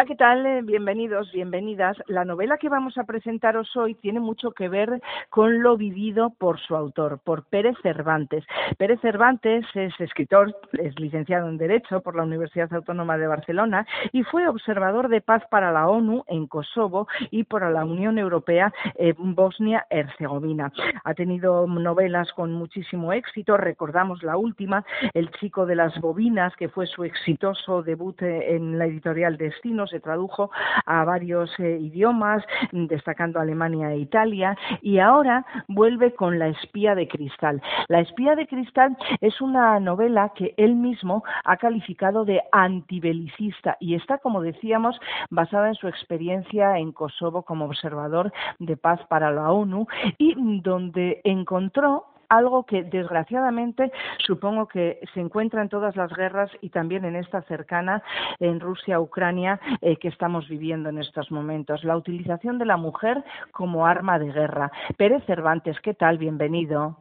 Hola, ¿qué tal? Eh, bienvenidos, bienvenidas. La novela que vamos a presentaros hoy tiene mucho que ver con lo vivido por su autor, por Pérez Cervantes. Pérez Cervantes es escritor, es licenciado en Derecho por la Universidad Autónoma de Barcelona y fue observador de paz para la ONU en Kosovo y por la Unión Europea en Bosnia-Herzegovina. Ha tenido novelas con muchísimo éxito, recordamos la última, El chico de las bobinas, que fue su exitoso debut en la editorial Destino se tradujo a varios eh, idiomas, destacando Alemania e Italia, y ahora vuelve con La espía de cristal. La espía de cristal es una novela que él mismo ha calificado de antibelicista y está, como decíamos, basada en su experiencia en Kosovo como observador de paz para la ONU y donde encontró algo que desgraciadamente supongo que se encuentra en todas las guerras y también en esta cercana en Rusia-Ucrania eh, que estamos viviendo en estos momentos, la utilización de la mujer como arma de guerra. Pérez Cervantes, ¿qué tal? Bienvenido.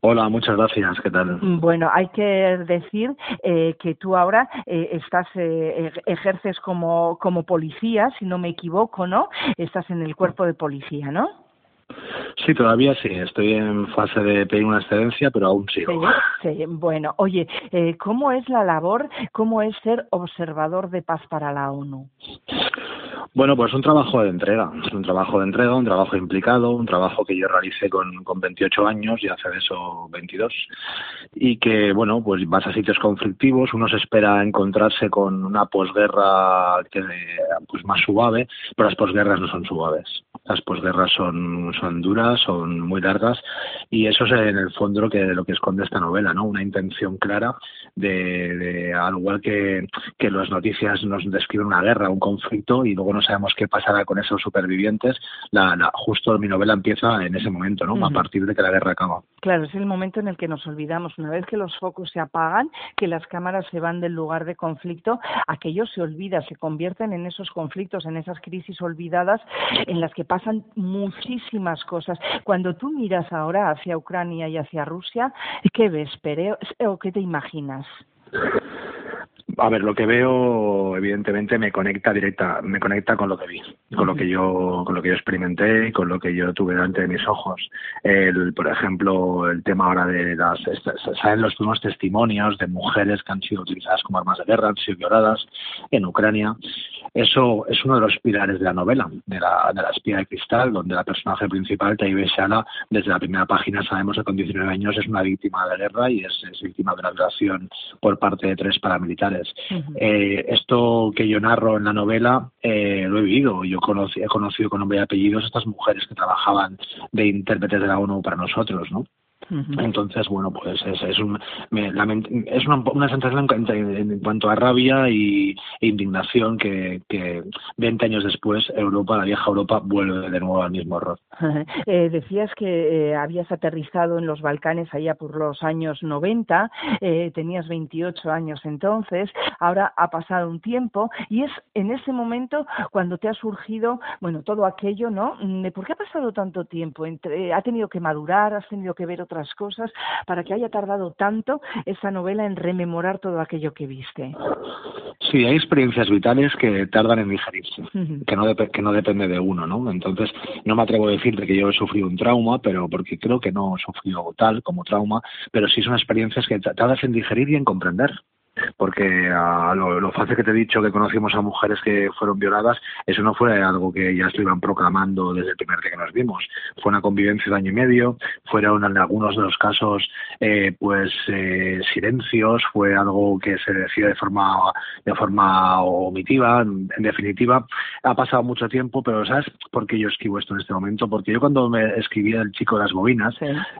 Hola, muchas gracias. ¿Qué tal? Bueno, hay que decir eh, que tú ahora eh, estás ejerces como como policía, si no me equivoco, ¿no? Estás en el cuerpo de policía, ¿no? Sí, todavía sí. Estoy en fase de pedir una excedencia, pero aún sigo. Sí, sí. Bueno, oye, eh, ¿cómo es la labor, cómo es ser observador de paz para la ONU? Bueno, pues un trabajo de entrega, un trabajo de entrega, un trabajo implicado, un trabajo que yo realicé con, con 28 años y hace de eso 22. Y que, bueno, pues vas a sitios conflictivos, uno se espera encontrarse con una posguerra que, pues más suave, pero las posguerras no son suaves. Las posguerras son, son duras, son muy largas y eso es en el fondo lo que, lo que esconde esta novela, ¿no? Una intención clara de, de al igual que, que las noticias nos describen una guerra, un conflicto y luego no sabemos qué pasará con esos supervivientes, la, la, justo mi novela empieza en ese momento, ¿no? A partir de que la guerra acaba. Claro, es el momento en el que nos olvidamos, una vez que los focos se apagan, que las cámaras se van del lugar de conflicto, aquello se olvida, se convierten en esos conflictos, en esas crisis olvidadas en las que pasan muchísimas cosas. Cuando tú miras ahora hacia Ucrania y hacia Rusia, ¿qué ves, Pere? ¿O qué te imaginas? A ver, lo que veo, evidentemente, me conecta directa, me conecta con lo que vi, con lo que yo, con lo que yo experimenté y con lo que yo tuve delante de mis ojos. El, por ejemplo, el tema ahora de las, salen los primeros testimonios de mujeres que han sido utilizadas como armas de guerra, han sido violadas en Ucrania. Eso es uno de los pilares de la novela, de la, de la espía de cristal, donde la personaje principal, Taibé Shala, desde la primera página sabemos que con 19 años es una víctima de la guerra y es, es víctima de una violación por parte de tres paramilitares eh, esto que yo narro en la novela eh, lo he vivido. Yo he conocido con nombre y apellidos a estas mujeres que trabajaban de intérpretes de la ONU para nosotros, ¿no? Entonces, bueno, pues es, es, un, es una, una, sensación en, cuanto a rabia y, e indignación que, que 20 años después Europa, la vieja Europa, vuelve de nuevo al mismo horror. Eh, decías que eh, habías aterrizado en los Balcanes allá por los años 90, eh, tenías 28 años entonces, ahora ha pasado un tiempo y es en ese momento cuando te ha surgido, bueno, todo aquello, ¿no? Mm, ¿Por qué ha pasado tanto tiempo? Entre, ¿Ha tenido que madurar? ¿Has tenido que ver otras cosas para que haya tardado tanto esa novela en rememorar todo aquello que viste? Sí, hay experiencias vitales que tardan en digerirse, que, no que no depende de uno, ¿no? Entonces, no me atrevo a decir de que yo he sufrido un trauma, pero porque creo que no he sufrido tal como trauma, pero sí son experiencias que tardas en digerir y en comprender porque a lo, fácil que te he dicho que conocimos a mujeres que fueron violadas, eso no fue algo que ya se iban proclamando desde el primer día que nos vimos. Fue una convivencia de año y medio, fueron en algunos de los casos eh, pues eh, silencios, fue algo que se decía de forma de forma omitiva, en, definitiva. Ha pasado mucho tiempo, pero ¿sabes por qué yo escribo esto en este momento? Porque yo cuando me escribía El chico de las bobinas,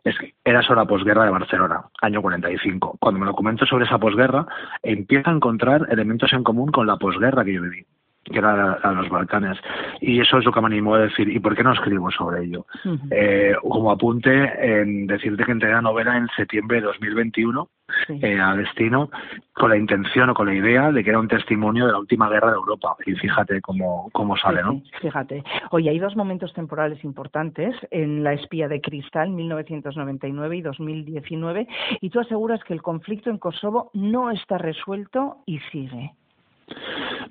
es que era sobre la posguerra de Barcelona, año 45. Cuando me lo comento sobre esa posguerra, empieza a encontrar elementos en común con la posguerra que yo viví que era a los Balcanes. Y eso es lo que me animó a decir, ¿y por qué no escribo sobre ello? eh, como apunte, en decirte que entré la novela en septiembre de 2021 eh, a destino con la intención o con la idea de que era un testimonio de la última guerra de Europa. Y fíjate cómo, cómo sale, ¿no? fíjate. Oye, hay dos momentos temporales importantes en La espía de cristal, 1999 y 2019, y tú aseguras que el conflicto en Kosovo no está resuelto y sigue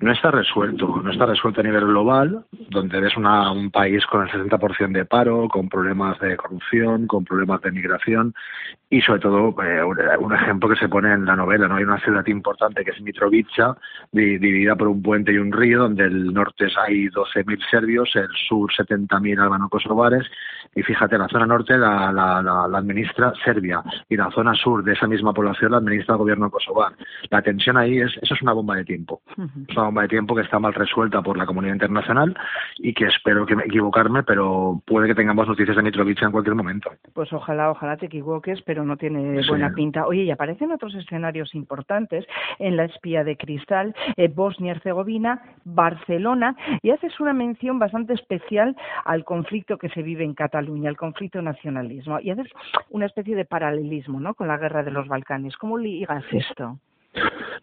no está resuelto, no está resuelto a nivel global, donde ves una, un país con el 60% de paro, con problemas de corrupción, con problemas de migración y sobre todo eh, un ejemplo que se pone en la novela, no hay una ciudad importante que es Mitrovica, dividida por un puente y un río, donde el norte hay 12.000 serbios, el sur 70.000 albano-kosovares y fíjate, la zona norte la, la, la, administra Serbia y la zona sur de esa misma población la administra el gobierno kosovar. La tensión ahí es, eso es una bomba de tiempo. Es una bomba de tiempo que está mal resuelta por la comunidad internacional y que espero que me equivocarme, pero puede que tengamos noticias de Mitrovica en cualquier momento. Pues ojalá, ojalá te equivoques, pero no tiene buena pinta. Oye, y aparecen otros escenarios importantes en la espía de cristal, eh, Bosnia-Herzegovina, Barcelona, y haces una mención bastante especial al conflicto que se vive en Cataluña, al conflicto nacionalismo, y haces una especie de paralelismo ¿no? con la guerra de los Balcanes. ¿Cómo ligas esto?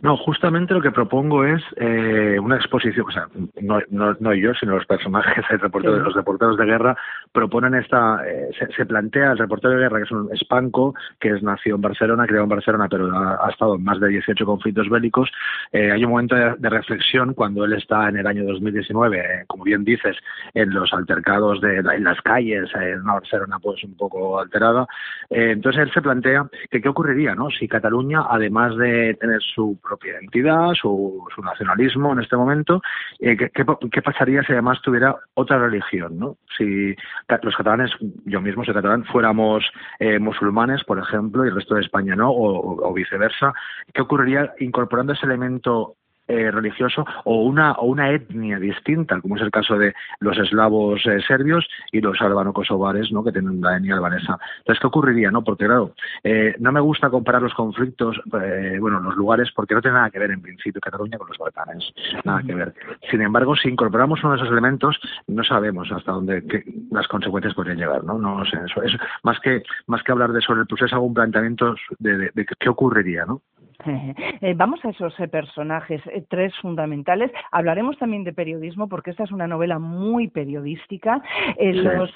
No, justamente lo que propongo es eh, una exposición, o sea, no, no, no, yo, sino los personajes, el reportero, los reporteros de guerra, proponen esta, eh, se, plantea el reportero de guerra, que es un espanco, que es nació en Barcelona, creado en Barcelona, pero ha, estado en más de 18 conflictos bélicos. Eh, hay un momento de, reflexión cuando él está en el año 2019, como bien dices, en los altercados de en las calles, en una Barcelona pues un poco alterada. entonces él se plantea que qué ocurriría, ¿no? Si Cataluña, además de tener su propia identidad, su, su nacionalismo en este momento. Eh, ¿qué, qué, pasaría si además tuviera otra religión? ¿no? Si los catalanes, yo mismo soy catalán, fuéramos eh, musulmanes, por ejemplo, y el resto de España no, o, o viceversa, ¿qué ocurriría incorporando ese elemento eh, religioso o una, o una etnia distinta, como es el caso de los eslavos eh, serbios y los albano-kosovares, ¿no? que tienen la etnia albanesa. Entonces, ¿qué ocurriría? no Porque, claro, eh, no me gusta comparar los conflictos, bueno, los lugares, porque no tiene nada que ver en principio Cataluña con los Balcanes, nada que ver. Sin embargo, si incorporamos uno de esos elementos, no sabemos hasta dónde las consecuencias podrían llegar, ¿no? No sé, eso, es más que más que hablar de sobre el proceso, hago un planteamiento de, de, de qué ocurriría, ¿no? Eh, vamos a esos eh, personajes, eh, tres fundamentales. Hablaremos también de periodismo porque esta es una novela muy periodística. los,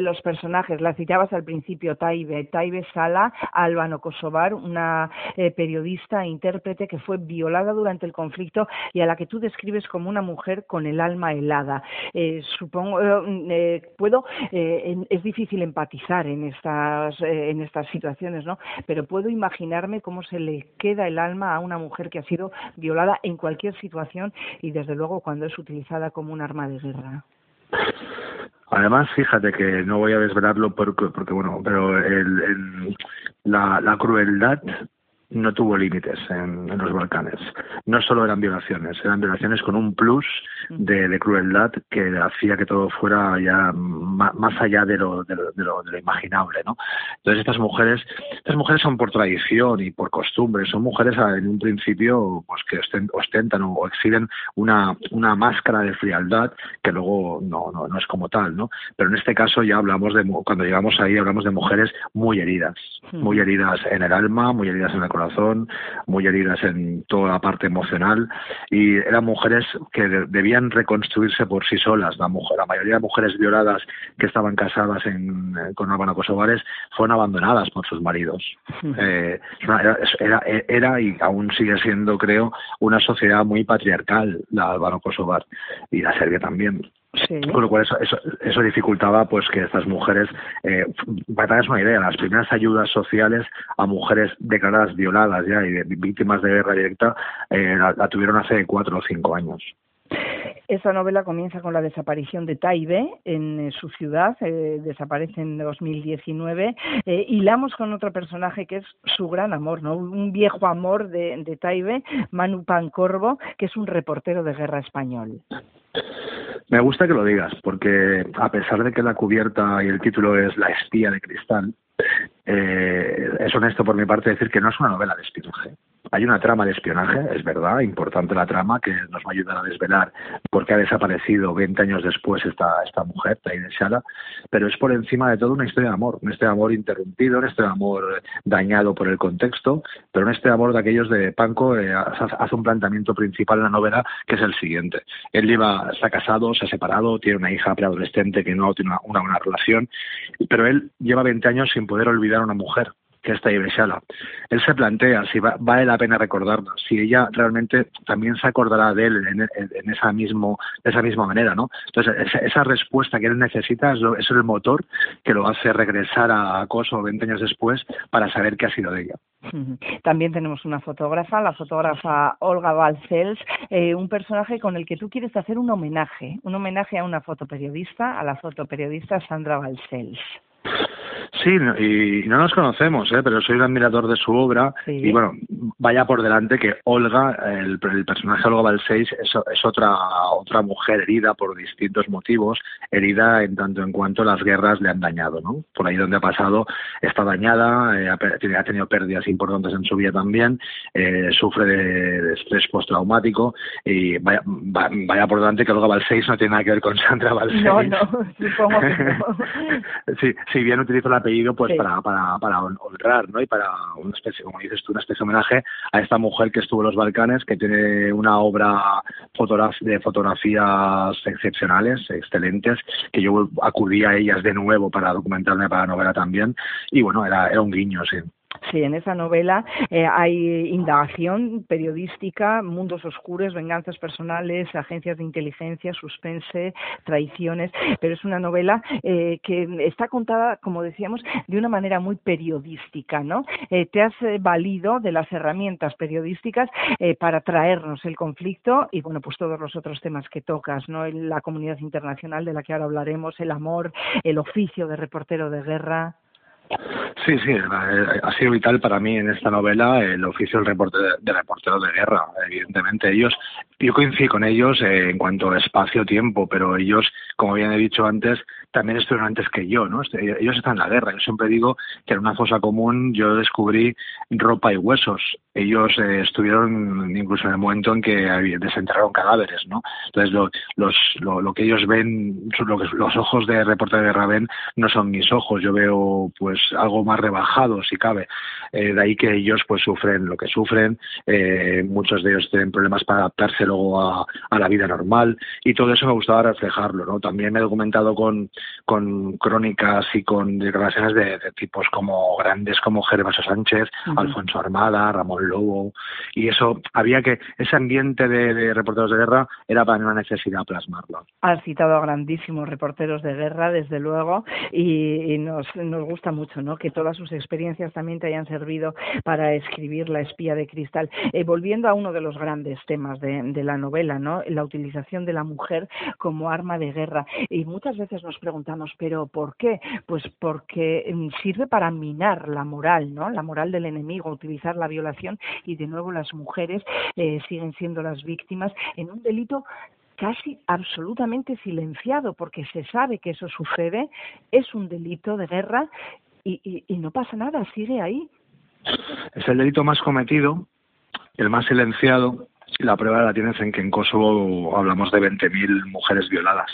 los personajes, la citabas al principio, Taibe, Taibe Sala, Albano Kosovar, una periodista e intérprete que fue violada durante el conflicto y a la que tú describes como una mujer con el alma helada. supongo, puedo, es difícil empatizar en estas, en estas situaciones, ¿no? Pero puedo imaginarme cómo se le queda el alma a una mujer que ha sido violada en cualquier situación y desde luego cuando es utilizada como un arma de guerra. Además, fíjate que no voy a desvelarlo porque, porque bueno, pero el, la, la crueldad no tuvo límites en, los Balcanes. No solo eran violaciones, eran violaciones con un plus de, crueldad que hacía que todo fuera ya más allá de lo, de lo, de lo, imaginable, ¿no? Entonces estas mujeres, estas mujeres son por tradición y por costumbre, son mujeres en un principio pues que ostentan o exhiben una, una máscara de frialdad que luego no, no, no es como tal, ¿no? Pero en este caso ya hablamos de, cuando llegamos ahí hablamos de mujeres muy heridas, muy heridas en el alma, muy heridas en el corazón, muy heridas en toda la parte emocional y eran mujeres que debían reconstruirse por sí solas. La, mujer, la mayoría de mujeres violadas que estaban casadas en, eh, con albano kosovares fueron abandonadas por sus maridos. Eh, era, era, y aún sigue siendo, creo, una sociedad muy patriarcal la albano kosovar y la Serbia también. Con lo cual eso, eso, eso, dificultaba pues que estas mujeres, eh, para darles una idea, las primeras ayudas sociales a mujeres declaradas violadas ya y víctimas de guerra directa eh, la, tuvieron hace cuatro o cinco años. Esta novela comienza con la desaparición de Taibe en eh, su ciudad, eh, desaparece en 2019. Eh, hilamos con otro personaje que es su gran amor, ¿no? un viejo amor de, de Taibe, Manu Pancorbo, que es un reportero de guerra español. Me gusta que lo digas, porque a pesar de que la cubierta y el título es La espía de cristal, eh, es honesto por mi parte decir que no es una novela de espionaje. Hay una trama de espionaje, es verdad, importante la trama, que nos va a ayudar a desvelar por qué ha desaparecido 20 años después esta, esta mujer, Taide Shala, pero es por encima de todo una historia de amor, un de amor interrumpido, un de amor dañado por el contexto, pero un de amor de aquellos de Panco eh, hace un planteamiento principal en la novela que es el siguiente. Él lleva, está casado, se ha separado, tiene una hija preadolescente que no tiene una, buena relación, pero él lleva 20 años sin poder olvidar a una mujer que está Ibeshala. Él se plantea si vale la pena recordarla, si ella realmente también se acordará de él en, esa, mismo, de esa misma manera, ¿no? Entonces, esa, respuesta que él necesita es, es, el motor que lo hace regresar a Kosovo 20 años después para saber qué ha sido de ella. También tenemos una fotógrafa, la fotógrafa Olga Balcells, eh, un personaje con el que tú quieres hacer un homenaje, un homenaje a una fotoperiodista, a la fotoperiodista Sandra Balcells. Sí, y no nos conocemos, ¿eh? pero soy un admirador de su obra y bueno, vaya por delante que Olga, el, personaje Olga Balseis es, es, otra otra mujer herida por distintos motivos, herida en tanto en cuanto las guerras le han dañado, ¿no? Por ahí donde ha pasado está dañada, eh, ha, tenido pérdidas importantes en su vida también, eh, sufre de, estrés postraumático y vaya, vaya por delante que Olga Balseis no tiene nada que ver con Sandra Balseis. No, no, supongo que no. sí, si bien utilizo la apellido pues para, para, para honrar, ¿no? Y para una especie, como dices tú, una especie de homenaje a esta mujer que estuvo en los Balcanes, que tiene una obra de fotografías excepcionales, excelentes, que yo acudí a ellas de nuevo para documentarme para la novela también, y bueno, era, era un guiño, sí. Sí, en esa novela eh, hay indagación periodística, mundos oscuros, venganzas personales, agencias de inteligencia, suspense, traiciones, pero es una novela eh, que está contada, como decíamos, de una manera muy periodística, ¿no? Eh, te has valido de las herramientas periodísticas para traernos el conflicto y, bueno, pues todos los otros temas que tocas, ¿no? La comunidad internacional de la que ahora hablaremos, el amor, el oficio de reportero de guerra. Sí, sí, ha sido vital para mí en esta novela el oficio del reportero de, reportero de guerra. Evidentemente, ellos, yo coincido con ellos en cuanto a espacio-tiempo, pero ellos, como bien he dicho antes, también estuvieron antes que yo, ¿no? Este, ellos están en la guerra. Yo siempre digo que en una fosa común yo descubrí ropa y huesos. Ellos eh, estuvieron incluso en el momento en que desenterraron cadáveres, ¿no? Entonces, lo, los, lo, que ellos ven, lo que los ojos de reportero de guerra ven, no son mis ojos. Yo veo, pues, algo más rebajado, si cabe. Eh, de ahí que ellos, pues, sufren lo que sufren. Eh, muchos de ellos tienen problemas para adaptarse luego a, a la vida normal. Y todo eso me gustaba reflejarlo, ¿no? También me he documentado con con crónicas y con declaraciones de, tipos como grandes como Gervasio Sánchez, Alfonso Armada, Ramón Lobo, y eso había que, ese ambiente de, reporteros de guerra era para una necesidad plasmarlo. Has citado a grandísimos reporteros de guerra, desde luego, y, nos, nos gusta mucho ¿no? que todas sus experiencias también te hayan servido para escribir La espía de cristal. Eh, volviendo a uno de los grandes temas de, de la novela, ¿no? la utilización de la mujer como arma de guerra, y muchas veces nos preguntamos, ¿pero por qué? Pues porque mm, sirve para minar la moral, ¿no? La moral del enemigo, utilizar la violación y de nuevo las mujeres eh, siguen siendo las víctimas en un delito casi absolutamente silenciado, porque se sabe que eso sucede, es un delito de guerra y, y no pasa nada, sigue ahí. Es el delito más cometido, el más silenciado, y la prueba la tienes en que en Kosovo hablamos de 20.000 mujeres violadas.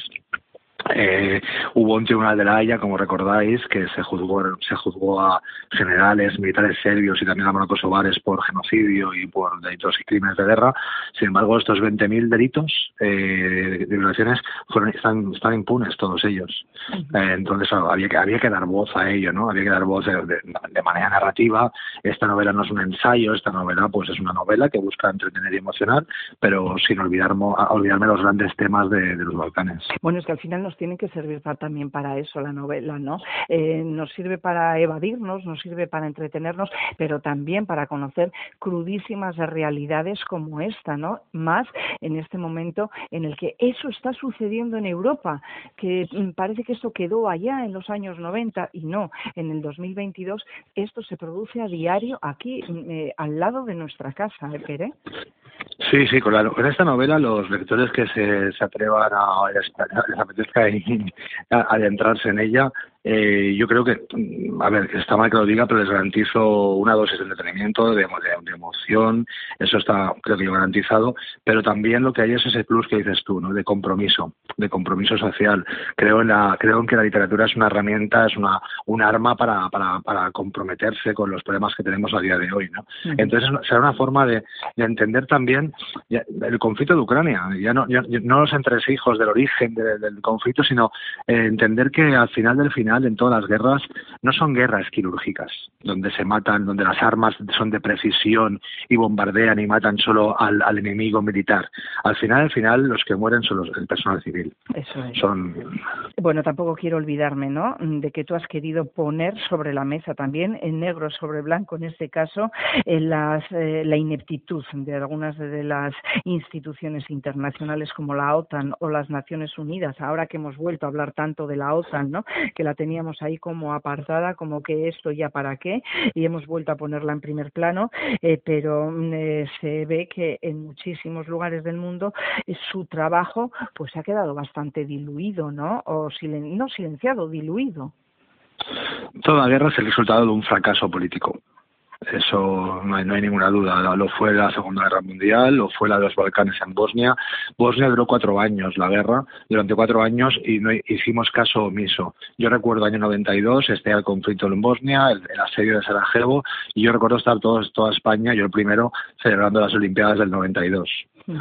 Eh, hubo un tribunal de la Haya, como recordáis, que se juzgó, se juzgó a generales, militares serbios y también a kosovares por genocidio y por delitos y crímenes de guerra. Sin embargo, estos 20.000 delitos eh, de violaciones fueron, están, están impunes todos ellos. Eh, entonces había que, había que dar voz a ello, ¿no? Había que dar voz de, manera narrativa. Esta novela no es un ensayo, esta novela pues es una novela que busca entretener y emocionar, pero sin olvidarme, olvidarme los grandes temas de, de los Balcanes. Bueno, es que al final nos tiene que servir también para eso la novela, ¿no? Eh, nos sirve para evadirnos, nos sirve para entretenernos, pero también para conocer crudísimas realidades como esta, ¿no? Más en este momento en el que eso está sucediendo en Europa, que mm, parece que esto quedó allá en los años 90 y no, en el 2022 esto se produce a diario aquí mm, eh, al lado de nuestra casa, ¿eh, Pere? Sí, sí, con, con esta novela los lectores que se, se atrevan a, les apetezca adentrarse en ella eh, yo creo que, mm, a ver, está mal que lo diga, pero les garantizo una dosis de entretenimiento, de, de, emoción, eso está, creo que yo garantizado, pero también lo que hay es ese plus que dices tú, ¿no? De compromiso, de compromiso social. Creo en la, creo en que la literatura es una herramienta, es una, un arma para, para, para comprometerse con los problemas que tenemos a día de hoy, ¿no? Entonces será una forma de, de entender también el conflicto de Ucrania, ya no, ya, no los entresijos del origen del conflicto, sino eh, entender que al final del final, en todas las guerras, no son guerras quirúrgicas, donde se matan, donde las armas son de precisión y bombardean y matan solo al, enemigo militar. Al final, al final, los que mueren son los, el personal civil. Eso es. Son... Bueno, tampoco quiero olvidarme, ¿no?, de que tú has querido poner sobre la mesa también, en negro sobre blanco, en este caso, en las, eh, la ineptitud de algunas de las instituciones internacionales como la OTAN o las Naciones Unidas, ahora que hemos vuelto a hablar tanto de la OTAN, ¿no? que la teníamos ahí como apartada, como que esto ya para qué, y hemos vuelto a ponerla en primer plano, eh, pero mm, eh, se ve que en muchísimos lugares del mundo eh, su trabajo pues ha quedado bastante diluido, ¿no? O no silenciado, diluido. Toda guerra es el resultado de un fracaso político. Eso no hay, no hay, ninguna duda. Lo fue la Segunda Guerra Mundial, lo fue la de los Balcanes en Bosnia. Bosnia duró cuatro años la guerra, durante cuatro años, y no hicimos caso omiso. Yo recuerdo año 92, este el conflicto en Bosnia, el, asedio de Sarajevo, y yo recuerdo estar todos, toda España, yo el primero, celebrando las Olimpiadas del 92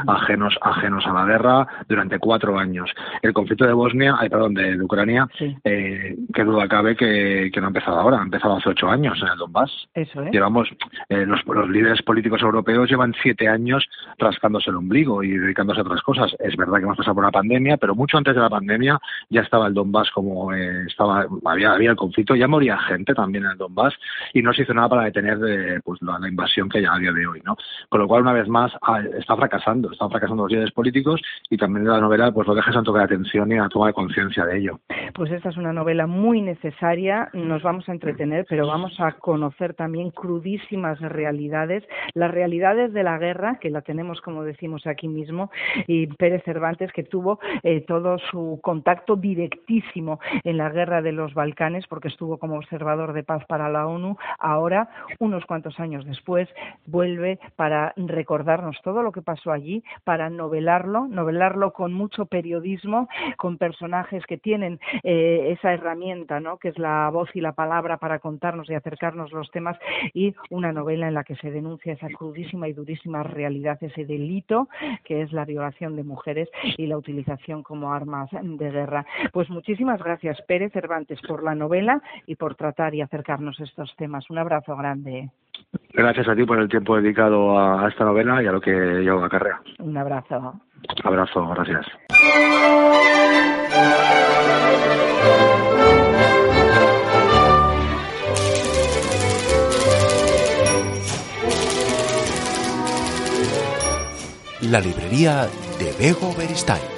ajenos ajenos a la guerra durante cuatro años. El conflicto de Bosnia, ay, perdón, de, Ucrania, eh, que duda cabe que, que, no ha empezado ahora, ha empezado hace ocho años en el Donbass. Eso, Llevamos, eh, los, los, líderes políticos europeos llevan siete años rascándose el ombligo y dedicándose a otras cosas. Es verdad que hemos pasado por una pandemia, pero mucho antes de la pandemia ya estaba el Donbass como eh, estaba, había, había el conflicto, ya moría gente también en el Donbass y no se hizo nada para detener eh, pues la, la, invasión que ya a día de hoy, ¿no? Con lo cual, una vez más, ah, está fracasando están fracasando los líderes políticos y también la novela pues lo deja santo de atención y a toma de conciencia de ello. Pues esta es una novela muy necesaria, nos vamos a entretener, pero vamos a conocer también crudísimas realidades, las realidades de la guerra, que la tenemos como decimos aquí mismo, y Pérez Cervantes que tuvo eh, todo su contacto directísimo en la guerra de los Balcanes porque estuvo como observador de paz para la ONU, ahora unos cuantos años después vuelve para recordarnos todo lo que pasó allí para novelarlo, novelarlo con mucho periodismo, con personajes que tienen eh, esa herramienta, ¿no? que es la voz y la palabra para contarnos y acercarnos los temas, y una novela en la que se denuncia esa crudísima y durísima realidad, ese delito que es la violación de mujeres y la utilización como armas de guerra. Pues muchísimas gracias, Pérez Cervantes, por la novela y por tratar y acercarnos estos temas. Un abrazo grande. Gracias a ti por el tiempo dedicado a, esta novela y a lo que llevo a Un abrazo. Abrazo, gracias. La librería de Bego Beristain.